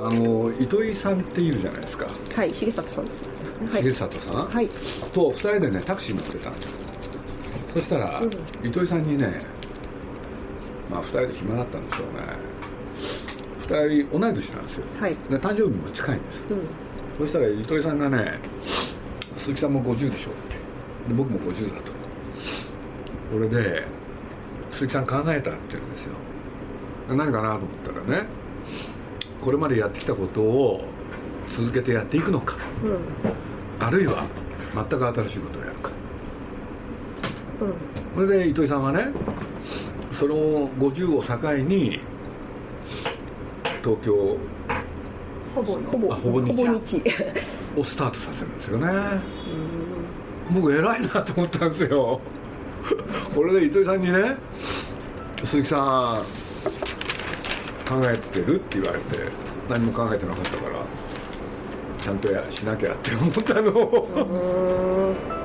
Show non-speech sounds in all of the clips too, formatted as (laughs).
あの糸井さんっているじゃないですか。はい重里さんです、はい、重里さん、はい。と2人でねタクシー乗ってたんですよ。そしたら、糸井さんにねまあ2人で暇だったんでしょうね。2人同い年なんですよ、はい。で誕生日も近いんです、うん。そしたら糸井さんがね「鈴木さんも50でしょ」って。で僕も50だと。これで「鈴木さん考えた」って言うんですよ。何かなと思ったらねこれまでやってきたことを続けてやっていくのかうん。あるいは全く新しいことをやるか。うん。それで糸井さんはねその50を境に東京ほぼほぼあほぼ日。(laughs) をスタートさせるんですよね。僕偉いなと思ったんですよ。これで糸井さんにね「鈴木さん考えてる?」って言われて何も考えてなかったからちゃんとやしなきゃって思ったの。(laughs)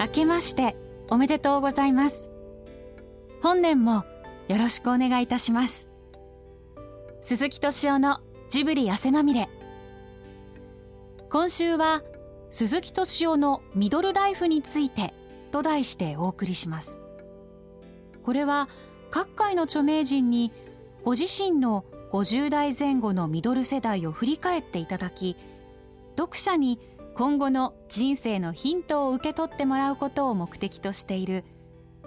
明けましておめでとうございます。本年もよろしくお願いいたします。鈴木敏夫のジブリ汗まみれ。今週は鈴木敏夫のミドルライフについてと題してお送りします。これは各界の著名人にご自身の50代前後のミドル世代を振り返っていただき読者に今後の人生のヒントを受け取ってもらうことを目的としている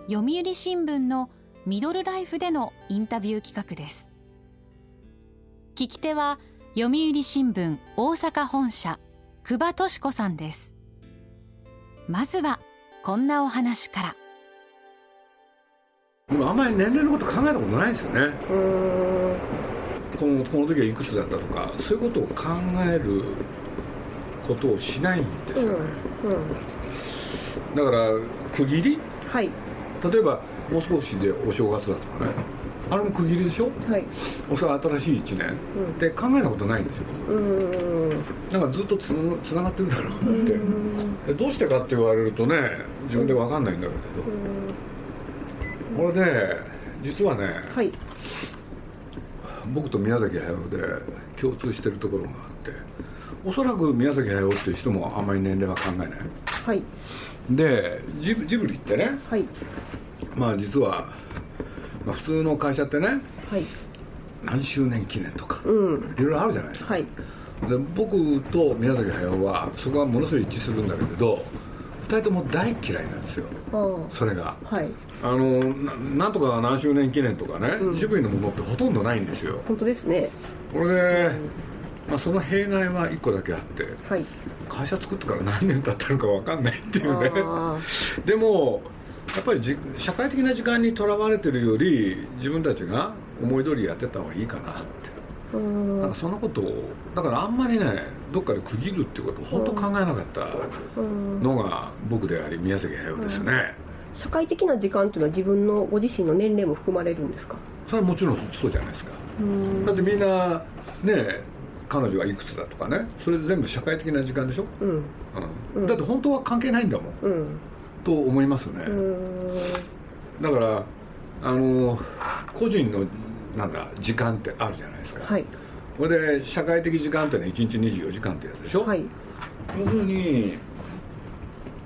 読売新聞のミドルライフでのインタビュー企画です。聞き手は読売新聞大阪本社久場敏子さんです。まずはこんなお話から。あんまり年齢のこと考えたことないですよね。このこの時はいくつだったとかそういうことを考えることをしないんですうん。よね、うん。だから区切り？はい。例えばもう少しでお正月だとかねあれも区切りでしょ？はい。おそらく新しい1年。うん。って考えたことないんですよ。うーん。なんかずっとつつながってるだろうなって。でどうしてかって言われるとね自分で分かんないんだけど。これで実はねはい。僕と宮崎駿で共通してるところがあって。おそらく宮崎駿っていう人もあんまり年齢は考えない。はい。でジブジブリってね。はい。まあ実は、まあ、普通の会社ってねはい。何周年記念とかうん。いろいろあるじゃないですか、はい。で僕と宮崎駿はそこはものすごい一致するんだけれど2人とも大嫌いなんですよ。それが。はい。あのななんとか何周年記念とかね、ジブリのものってほとんどないんですよ。本当ですね。これで、まあ、その弊害は1個だけあってはい。会社作ってから何年経ったのか分かんないっていうね。あ。でもやっぱりじ社会的な時間にとらわれてるより自分たちが思い通りやってた方がいいかなって。あうん。なんかそんなことをだからあんまりねどっかで区切るっていうことを本当考えなかったうん。のが僕であり宮崎駿ですね、社会的な時間っていうのは自分のご自身の年齢も含まれるんですか？それはもちろんそうじゃないですか。うん。だってみんなね彼女はいくつだとかねそれ全部社会的な時間でしょ、うん。うん。だって本当は関係ないんだもん。うんと思いますね、うん。だからあの個人のなんだ時間ってあるじゃないですか、はい。これで社会的時間ってのは1日24時間ってやつでしょ、はい。要するに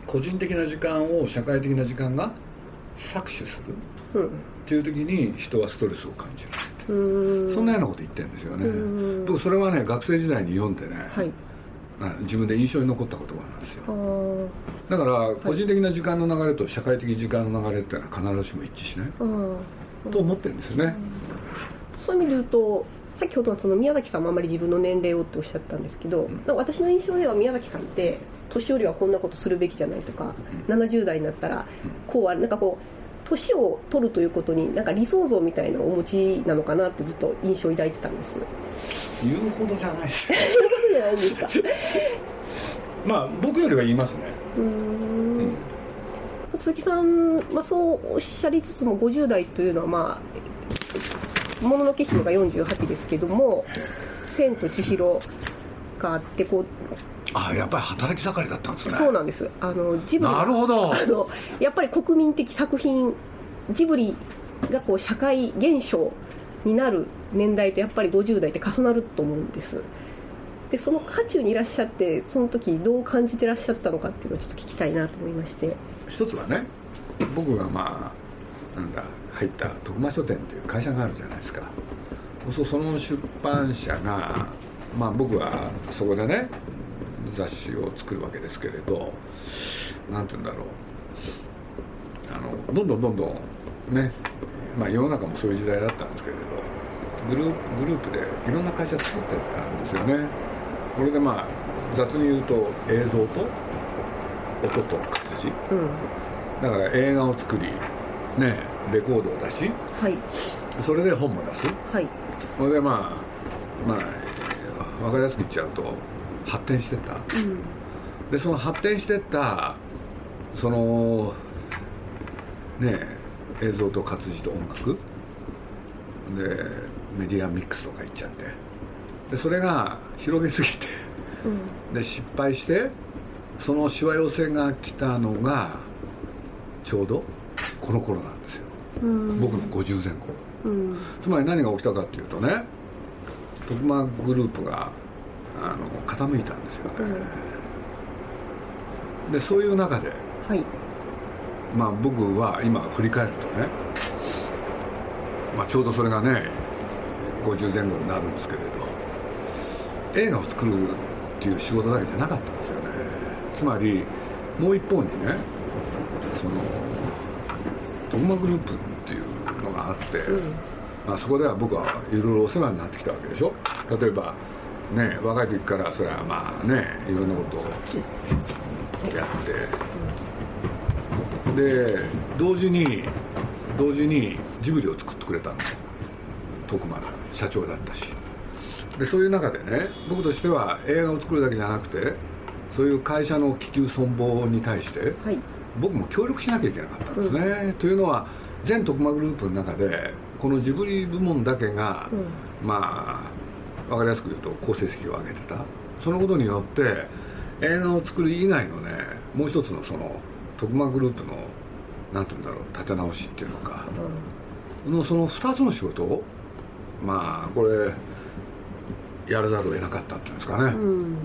個人的な時間を社会的な時間が搾取する。うん。っていう時に人はストレスを感じるうん。そんなようなこと言ってるんですよね。うん。僕それはね学生時代に読んでね、はい。あ自分で印象に残った言葉なんですよ。だから個人的な時間の流れと社会的時間の流れっていうのは必ずしも一致しない。と思ってるんですよね。そういう意味で言うと先ほどのその宮崎さんもあまり自分の年齢をっておっしゃったんですけど、なんか私の印象では宮崎さんって年寄りはこんなことするべきじゃないとか、70代になったらこうはなんかこう年を取るということになんか理想像みたいなお持ちなのかなってずっと印象を抱いてたんです。言うほどじゃないです。そういうことじゃないんですか。(laughs) まあ僕よりは言いますね。うーん。鈴木さん、まあ、そうおっしゃりつつも50代というのはまあもののけ姫が48ですけども「千と千尋」があってこうあやっぱり働き盛りだったんですね。そうなんです。あのジブリはなるほど。あのやっぱり国民的作品ジブリがこう社会現象になる年代とやっぱり50代って重なると思うんです。でその渦中にいらっしゃってその時どう感じてらっしゃったのかっていうのをちょっと聞きたいなと思いまして。一つはね僕がまあなんだ入った徳間書店という会社があるじゃないですか。そうその出版社がまあ僕はそこでね雑誌を作るわけですけれどなんて言うんだろう。あのどんどんどんどんねまあ世の中もそういう時代だったんですけれどグループグループでいろんな会社作ってたんですよね。これでまあ雑に言うと映像と音と活字。うん。だから映画を作りねレコードを出しはい。それで本も出す。はい。それでまあまあ分かりやすく言っちゃうと発展してった。うん。でその発展してったそのね映像と活字と音楽。でメディアミックスとか言っちゃって。でそれが広げすぎて。うん。で失敗してそのしわ寄せが来たのがちょうどこの頃なんですよ。うん。僕の50前後。うん。つまり何が起きたかっていうとね徳間グループがあの傾いたんですよね、でそういう中ではい。まあ僕は今振り返るとね、まあ、ちょうどそれがね50前後になるんですけれど映画を作るっていう仕事だけじゃなかったんですよね。つまりもう一方にねその徳間グループっていうのがあって、まあ、そこでは僕はいろいろお世話になってきたわけでしょ。例えばね若い時からそれはまあねいろんなことをやって。で同時に同時にジブリを作ってくれたの。徳間が社長だったし。でそういう中でね僕としては映画を作るだけじゃなくてそういう会社の気球存亡に対してはい。僕も協力しなきゃいけなかったんですね、というのは全徳間グループの中でこのジブリ部門だけが、まあ分かりやすく言うと好成績を上げてた。そのことによって映画を作る以外のねもう一つのその徳間グループのなんて言うんだろう立て直しっていうのか、のその2つの仕事をまあこれやらざるを得なかったっていうんですかね、うん。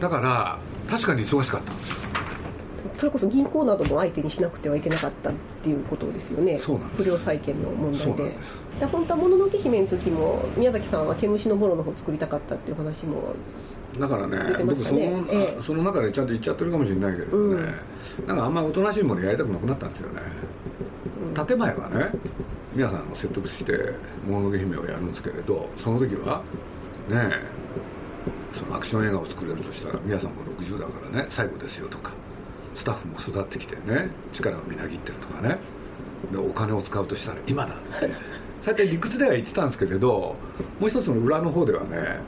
だから確かに忙しかったんですよそれこそ銀行なども相手にしなくてはいけなかったっていうことですよね。不良債権の問題で。で本当は「もののけ姫」の時も宮崎さんは毛虫のボロの方作りたかったっていう話もだからね僕その,、ええ。その中でちゃんと言っちゃってるかもしれないけれどね、なんかあんまりおとなしいものやりたくなくなったんですよね、建前はね皆さんを説得して「もののけ姫」をやるんですけれどその時はねえそのアクション映画を作れるとしたら皆さんも60だからね最後ですよとかスタッフも育ってきてね力をみなぎってるとかね。でお金を使うとしたら今だって。そうやって理屈では言ってたんですけれどもう一つの裏の方ではね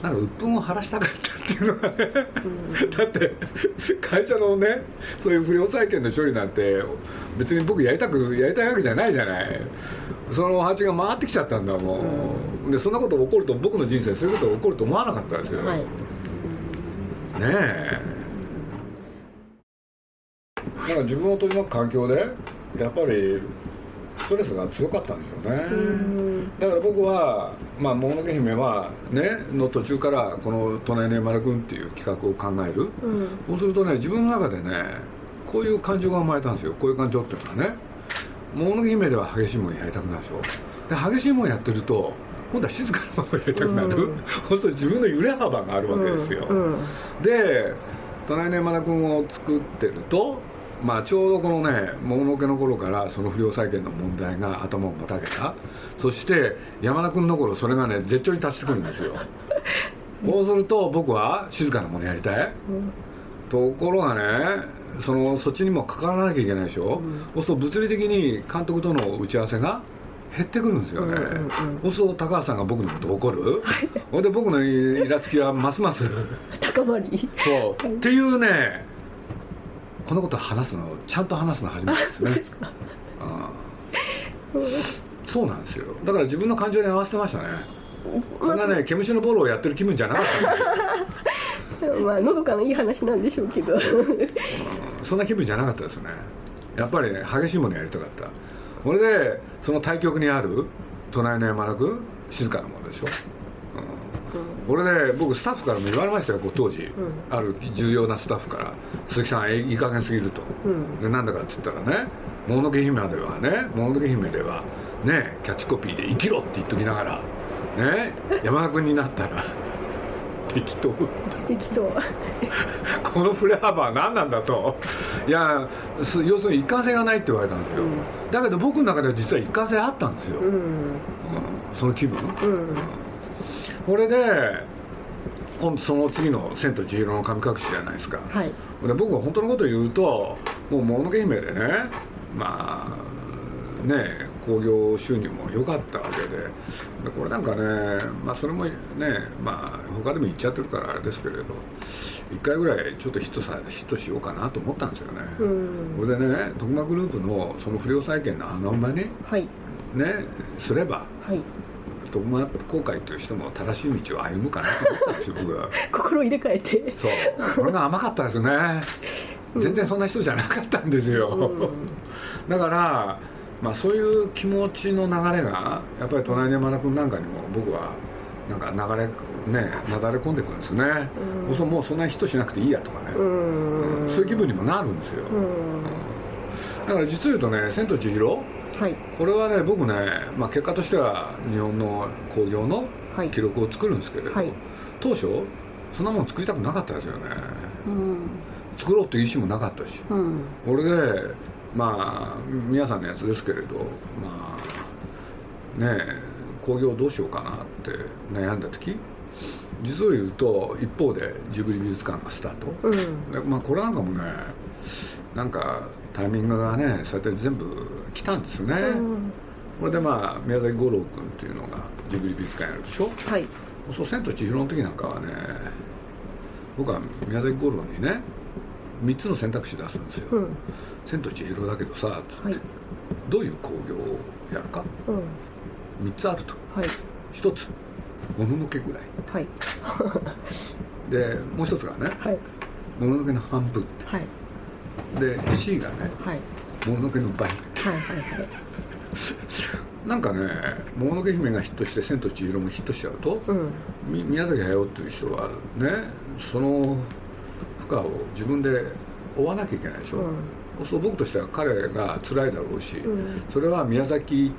なんか鬱憤を晴らしたかったっていうのがね、だって会社のねそういう不良債権の処理なんて別に僕やりたくやりたいわけじゃないじゃない。その蜂が回ってきちゃったんだもん、でそんなこと起こると僕の人生そういうことが起こると思わなかったですよ、はい。ねえだから自分を取り巻く環境でやっぱりストレスが強かったんでしょうね。だから僕は「まあ、もののけ姫は」ねの途中からこの「隣の山田君」っていう企画を考える、そうするとね自分の中でねこういう感情が生まれたんですよ。こういう感情っていうのはね「もののけ姫」では激しいものやりたくなるでしょ。で激しいものやってると今度は静かなものをやりたくなる、そうすると自分の揺れ幅があるわけですよ、うん。で隣の山田君を作ってるとまあちょうどこのねもののけの頃からその不良債権の問題が頭をもたげた。そして山田君の頃それがね絶頂に達してくるんですよ。(laughs) そうすると僕は静かなものやりたい、ところがねそのそっちにも関わらなきゃいけないでしょ、そうすると物理的に監督との打ち合わせが減ってくるんですよね、そうすると高橋さんが僕のことを怒る。ほんで僕のイラつきはますます。(laughs) 高まり。そう。っていうねこのこと話すのちゃんと話すの初めてですね。うんそうなんですよ。だから自分の感情に合わせてましたね。そんなね毛虫のボールをやってる気分じゃなかった。んでまあのどかないい話なんでしょうけど。そんな気分じゃなかったですね。やっぱりね激しいものやりたかった。これでその対局にある隣の山田君静かなものでしょ、うん、これで僕スタッフからも言われましたよこう当時、ある重要なスタッフから「鈴木さんえいい加減すぎると」でなんだかって言ったらね「もののけ姫」ではね「もののけ姫」ではねキャッチコピーで「生きろ」って言っときながらね (laughs) 山田君になったら適当。適当。(laughs) この振れ幅は何なんだと。いや要するに一貫性がないって言われたんですよ、うん、だけど僕の中では実は一貫性あったんですよ、うん。うん、その気分、これで今度その次の「千と千尋の神隠し」じゃないですか、はい、で僕は本当のことを言うともう「もののけ姫」でねまあね興行収入も良かったわけで。でこれなんかね、まあ、それもね、まあ、他でも言っちゃってるからあれですけれど1回ぐらいちょっとヒットさヒットしようかなと思ったんですよね、これでね徳間グループのその不良債権の穴埋めね,、はい、ねすれば、はい徳間公開という人も正しい道を歩むかなと思ったんですよ僕は。(laughs) 心入れ替えて。そう。これが甘かったですね。全然そんな人じゃなかったんですよ、うん、だからまあ、そういう気持ちの流れがやっぱり隣の山田君なんかにも僕はなんか流れねなだれ込んでくるんですね、うん、そもうそんな人しなくていいやとかね、うん、そういう気分にもなるんですよ、うん、だから実を言うとね「千と千尋」はい、これはね僕ね、まあ、結果としては日本の興行の記録を作るんですけれど、はい、当初そんなもの作りたくなかったですよね、作ろうっていう意思もなかったし、俺でまあ皆さんのやつですけれどまあね興行どうしようかなって悩んだ時実を言うと一方でジブリ美術館がスタート、うん、まあこれなんかもねなんかタイミングがねそうやって全部来たんですね、うん、これでまあ宮崎五郎君っていうのがジブリ美術館やるでしょ？はい。そう「千と千尋」の時なんかはね僕は宮崎五郎にね3つの選択肢出すんですよ、うん。千と千尋だけどさ」って、はい、どういう興行をやるか、うん、3つあると、はい、1つもののけぐらい、はい、でもう一つがね、はい、もののけの半分って、はい、で C がね、はい、もののけの倍って、はいはいはい。なんかね「もののけ姫」がヒットして「千と千尋」もヒットしちゃうと、うん、宮崎駿っていう人はねその負荷を自分で負わなきゃいけないでしょ、うん。そう僕としては彼が辛いだろうし、うん、それは宮崎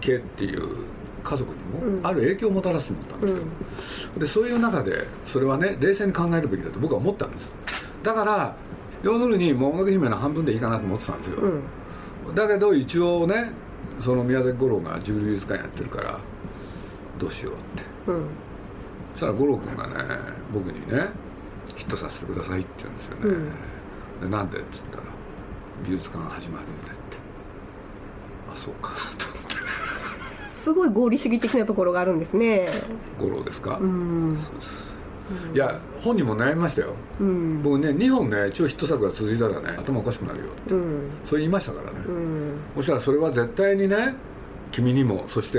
家っていう家族にもある影響をもたらすと思ったんですよ、うん、でそういう中でそれはね冷静に考えるべきだと僕は思ったんです。だから要するに「もののけ姫」の半分でいいかなと思ってたんですよ、うん、だけど一応ねその宮崎五郎がジブリ美術館やってるからどうしようって、うん、そしたら五郎君がね僕にねヒットさせてくださいって言うんですよね、でなんでっつったら美術館が始まるんだって。あそうかと思って。すごい合理主義的なところがあるんですね。五郎ですか？うん。そうですいや本人も悩みましたよ、うん、僕ね2本ね超ヒット作が続いたらね頭おかしくなるよ。って、うん、そう言いましたからね、うん、そしたらそれは絶対にね君にもそして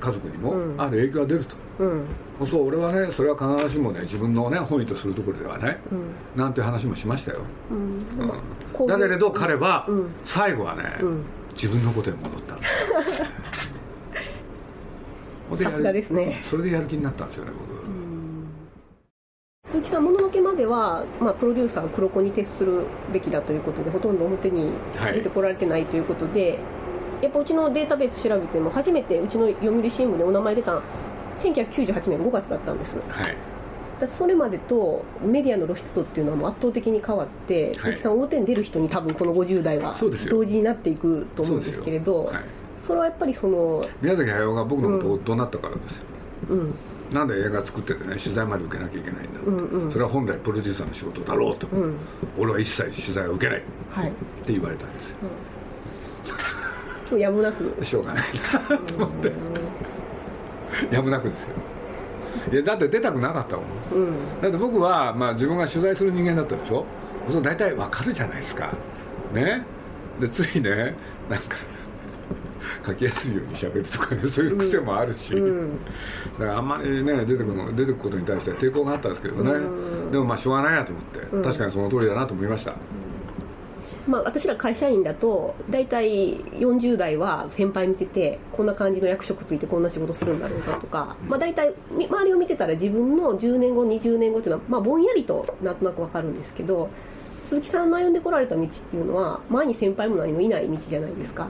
家族にもある影響が出ると、うん、そう俺はねそれは必ずしもね自分のね本意とするところではね、うん、なんて話もしましたよ、うん、だけれど彼は最後はね、自分のことへ戻った。(laughs) さすがですね。それでやる気になったんですよね僕鈴木さん、もののけまでは、まあ、プロデューサーは黒子に徹するべきだということでほとんど表に出てこられてないということで、はいやっぱうちのデータベース調べても初めてうちの読売新聞でお名前出た1998年5月だったんです、はい、だそれまでとメディアの露出度っていうのはもう圧倒的に変わって、はい、鈴木さん表に出る人に多分この50代は同時になっていくと思うんですけれどそ,、れはやっぱりその宮崎駿が僕のことを怒鳴ったからですよ、うん、なんで映画作っててね取材まで受けなきゃいけないんだ、うんうん、それは本来プロデューサーの仕事だろうと、うん、俺は一切取材を受けない、はい、って言われたんですよ、うん。やむなく。しょうがないなと思って。やむなくですよ。いやだって出たくなかったもん、うん、だって僕は、まあ、自分が取材する人間だったでしょ。そう大体わかるじゃないですか。ね。でついねなんか書きやすいようにしゃべるとかねそういう癖もあるし、うん、だからあんまりね出てくるの出てくことに対しては抵抗があったんですけどね、うん、でもまあしょうがないなと思って、確かにその通りだなと思いました、まあ、私ら会社員だと大体40代は先輩見ててこんな感じの役職ついてこんな仕事するんだろうかとか、まあ、大体周りを見てたら自分の10年後20年後っていうのは、まあ、ぼんやりとなんとなく分かるんですけど鈴木さんの歩んでこられた道っていうのは前に先輩も何もいない道じゃないですか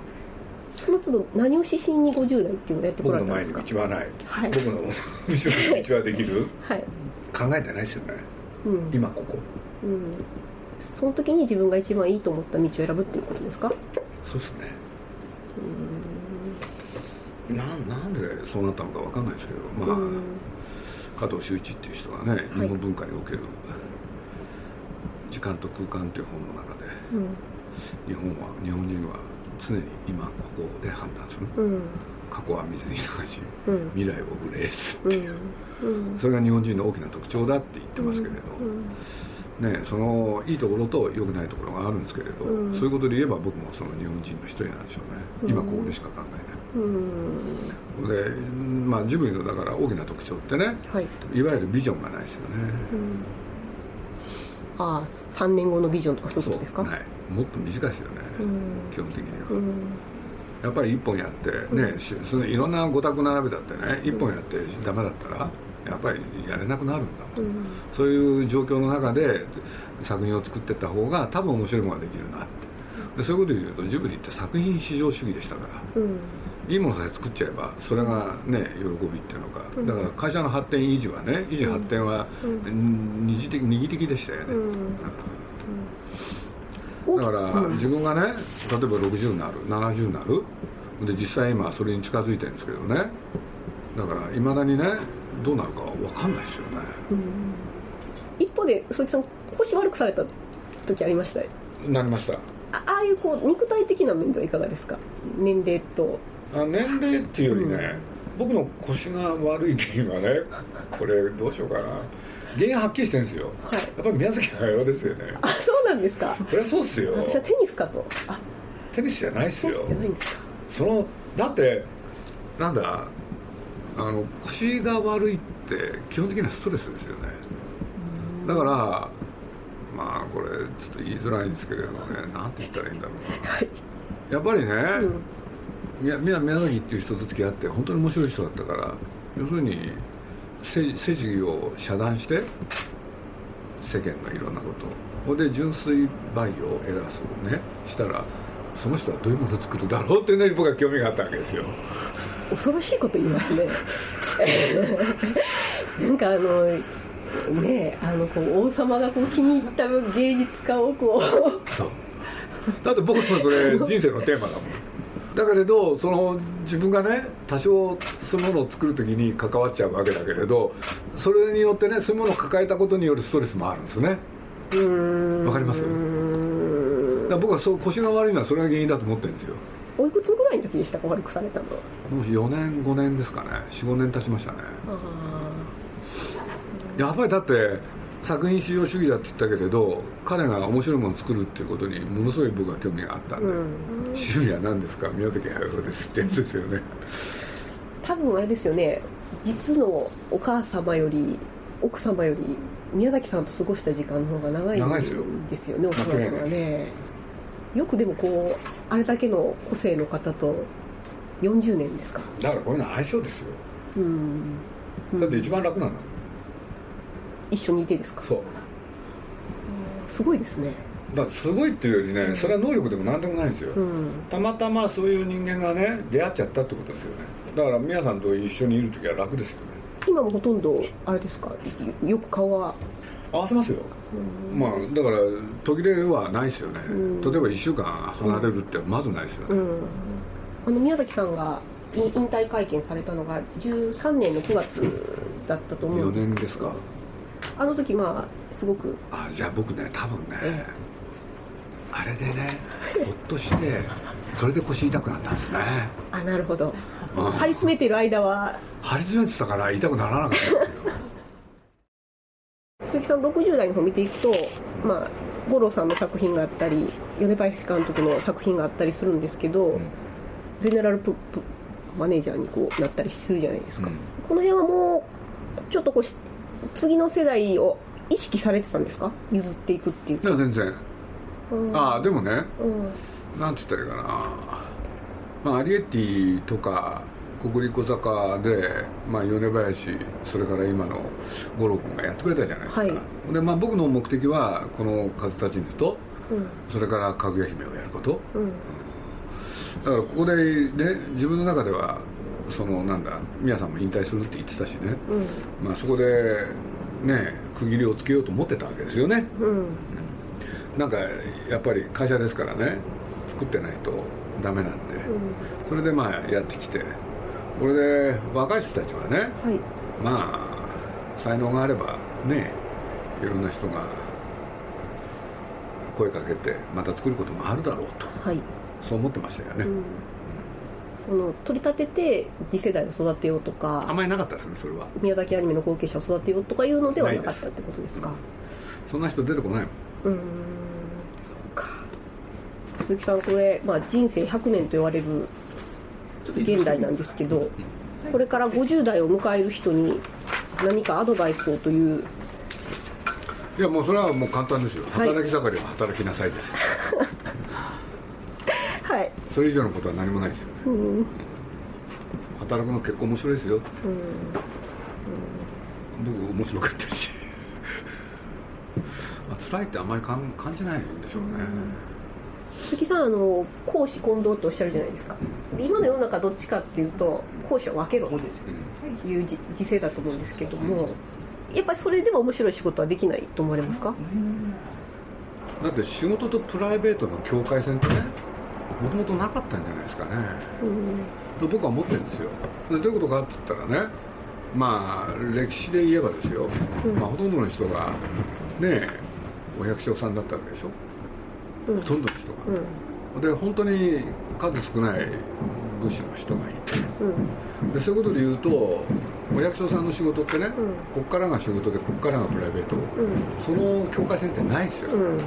その都度何を指針に50代っていうのをやってこら僕のれたんですか？前に道はない、はい。僕の後ろに道はできる？はい、考えてないですよね。うん。今ここ。うん、その時に自分が一番いいと思った道を選ぶっていうことですか？そうですね。なんなんでそうなったのかわかんないですけどまあ、うん。加藤修一っていう人がね、日本文化における時間と空間という本の中でうん。日本は日本人は常に今ここで判断する、うん。過去は水に流し、うん。未来を憂えすうっていう、それが日本人の大きな特徴だって言ってますけれど、ね、そのいいところと良くないところがあるんですけれど、うん。そういうことで言えば僕もその日本人の一人なんでしょうね、今ここでしか考えない。うん。で、まあ、ジブリのだから大きな特徴ってねはい、いわゆるビジョンがないですよね、ああ3年後のビジョンとかそういうことですか？ない。もっと短いですよね、うん。基本的には、うん。やっぱり一本やってね、しそのいろんなご託並べたってね一本やってダメだったらやっぱりやれなくなるんだもん、そういう状況の中で作品を作っていった方が多分面白いものができるなって。でそういうことで言うとジブリって作品至上主義でしたから。うんいいものさえ作っちゃえばそれがね喜びっていうのか。だから会社の発展維持はね維持発展はうん。二次的二義的でしたよね、だからうん。自分がね例えば60になる70になる。で実際今それに近づいてるんですけどね。だからいまだにねどうなるか分かんないですよね、一方で鈴木さん腰悪くされた時ありました？よなりました。あああいうこう肉体的な面ではいかがですか？年齢と。あ年齢っていうよりね、僕の腰が悪い原因はね (laughs) これどうしようかな。原因ははっきりしてるんですよ、はい。やっぱり宮崎駿ですよね。あそうなんですか。そりゃそうっすよ。私はテニスかと。あ。テニスじゃないっすよ。じゃないんですか。そのだってなんだあの腰が悪いって基本的にはストレスですよね。だからまあこれちょっと言いづらいんですけれどもねなんて言ったらいいんだろうな、はい。やっぱりね、宮宮宮崎っていう人と付き合って本当に面白い人だったから要するに世世事を遮断して世間のいろんなことほんで純粋培養をエラスをねしたらその人はどういうものを作るだろうっていうのに僕は興味があったわけですよ。恐ろしいこと言いますね。(laughs) なんかあのねえあのこう王様がこう気に入った芸術家をこう。そう。だって僕もそれ (laughs) 人生のテーマだもんだけれどその自分がね多少そういうものを作る時に関わっちゃうわけだけれどそれによってねそういうものを抱えたことによるストレスもあるんですね。わかります？だ僕はそう腰が悪いのはそれが原因だと思ってるんですよ。おいくつぐらいの時でしたか悪くされたの？もう4年5年ですかね。45年経ちましたね。やっぱりだって作品至上主義だって言ったけれど彼が面白いものを作るっていうことにものすごい僕は興味があったんで、趣味は何ですか？宮崎駿ですってやつですよね。多分あれですよね。実のお母様より奥様より宮崎さんと過ごした時間の方が長い長いですよんですよ。ねおそらく間違いないはねよくでもこうあれだけの個性の方と40年ですか。だからこういうのは相性ですよ。うん。だって一番楽なんだもん一緒にいてですか？そう。すごいですね。だからすごいっていうよりねそれは能力でも何でもないんですよ、うん。たまたまそういう人間がね出会っちゃったってことですよね。だから宮さんと一緒にいる時は楽ですよね。今もほとんどあれですか？よく顔は？合わせますよ、まあだから途切れはないですよね、例えば1週間離れるってまずないですよね、うん。あの宮崎さんがい引退会見されたのが13年の9月だったと思う4んです年ですかあの時まあすごくあじゃあ僕ね多分ね、えあれでねほっとしてそれで腰痛くなったんですね。あなるほど。うん。張り詰めてる間は。張り詰めてたから痛くならなかった (laughs) 鈴木さん60代の方見ていくとまあ五郎さんの作品があったり米林監督の作品があったりするんですけど、ゼネラルププマネージャーにこうなったりするじゃないですか、うん。この辺はもうちょっとこうし次の世代を意識されてたんですか？譲っていくっていう。いや全然。うん。ああでもねうん。なんて言ったらいいかな、まあ、アリエッティとか国立小坂で、まあ、米林それから今の五郎君がやってくれたじゃないですか、はい。でまあ、僕の目的はこの「風立ちぬ」とうん。それから「かぐや姫」をやること。うん。だからここでね自分の中ではそのなんだ宮さんも引退するって言ってたしね、うん。まあ、そこでね区切りをつけようと思ってたわけですよね。うん。なんかやっぱり会社ですからね作ってないとダメなんで、それでまあやってきてこれで若い人たちはねはい。まあ才能があればねいろんな人が声かけてまた作ることもあるだろうと。はい。そう思ってましたよね、うんその取り立てて次世代を育てようとかあんまりなかったですねそれは。宮崎アニメの後継者を育てようとかいうのではなかったってことですか？そんな人出てこないもん。うーんそうか。鈴木さんこれ、まあ、人生100年と言われる現代なんですけどこれから50代を迎える人に何かアドバイスをといういやもうそれはもう簡単ですよ。はい。働き盛りは働きなさいですよ、は (laughs) いそれ以上のことは何もないですよね、うん。働くの結構面白いですよ、僕面白かったし。(laughs) まあ辛いってあんまり感感じないんでしょうね、鈴木さんあの公私混同っておっしゃるじゃないですか。で今の世の中どっちかっていうと公私は分けろというじ時勢だと思うんですけどもやっぱりそれでも面白い仕事はできないと思われますか？だって仕事とプライベートの境界線ってねもともとなかったんじゃないですかね、と僕は思ってるんですよ。でどういうことかって言ったらねまあ歴史で言えばですよ、まあ、ほとんどの人がねお百姓さんだったわけでしょ、ほとんどの人が、で本当に数少ない武士の人がいて。でそういうことで言うとお百姓さんの仕事ってね、こっからが仕事でこっからがプライベート、その境界線ってないですよ、うん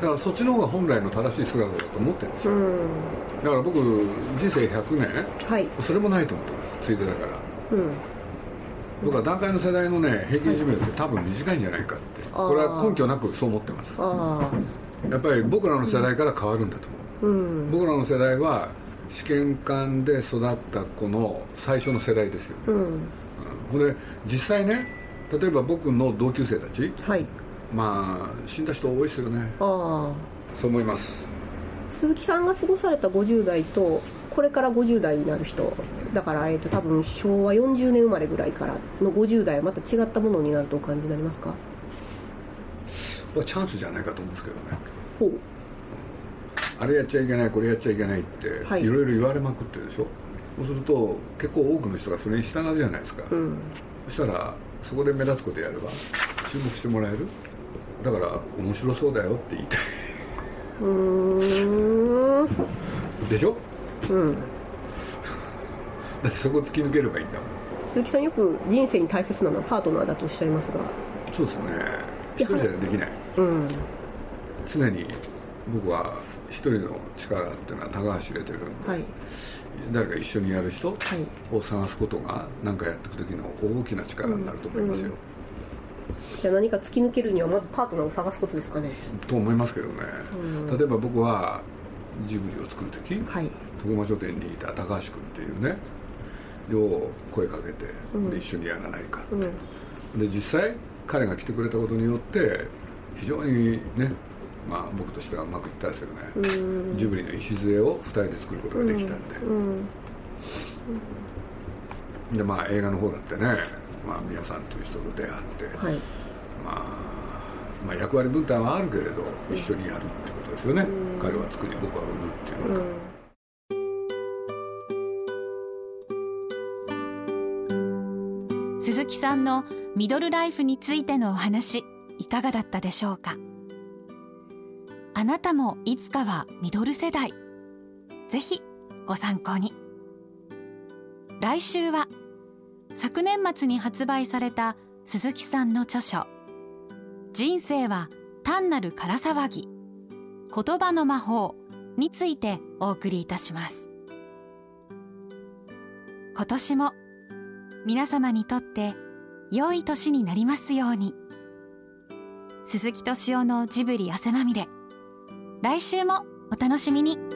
だからそっちの方が本来の正しい姿だと思ってるんですよ、うん。だから僕人生100年。はい。それもないと思ってますついでだから。うん。僕は段階の世代のね平均寿命って多分短いんじゃないかって。これは根拠なくそう思ってます。ああやっぱり僕らの世代から変わるんだと思う、うん。僕らの世代は試験官で育った子の最初の世代ですよね、うん。うん。ほんで実際ね例えば僕の同級生たちはいまあ死んだ人多いですよね。ああ。そう思います。鈴木さんが過ごされた50代とこれから50代になる人だから、えー、と多分昭和40年生まれぐらいからの50代はまた違ったものになるとお感じになりますか？こチャンスじゃないかと思うんですけどね。ほう。あれやっちゃいけないこれやっちゃいけないって、はい。い、ろいろ言われまくってるでしょ。そうすると結構多くの人がそれに従うじゃないですか、うん。そしたらそこで目立つことやれば注目してもらえるだから面白そうだよって言いたい。うーん。でしょ？うん。だってそこ突き抜ければいいんだもん。鈴木さんよく人生に大切なのはパートナーだとおっしゃいますが。そうですよね。一人じゃできない。うん。常に僕は一人の力っていうのは高橋入れてるんで、はい。誰か一緒にやる人はい。を探すことが何かやっていく時の大きな力になると思いますよ、じゃあ何か突き抜けるにはまずパートナーを探すことですかね。と思いますけどね、例えば僕はジブリを作る時、はい。徳間書店にいた高橋君っていうねよう声かけて、で一緒にやらないかって、で実際彼が来てくれたことによって非常にねまあ僕としてはうまくいったんですよね、ジブリの礎を2人で作ることができたんで、うん。でまあ映画の方だってね、まあ、宮さんという人と出会って、はい。まあ、まあ役割分担はあるけれど一緒にやるってことですよね、彼は作り僕は売るっていうのか、鈴木さんのミドルライフについてのお話いかがだったでしょうか？あなたもいつかはミドル世代。ぜひご参考に。来週は昨年末に発売された鈴木さんの著書「人生は単なる空騒ぎ。言葉の魔法」についてお送りいたします。今年も皆様にとって良い年になりますように。鈴木敏夫のジブリ汗まみれ。来週もお楽しみに。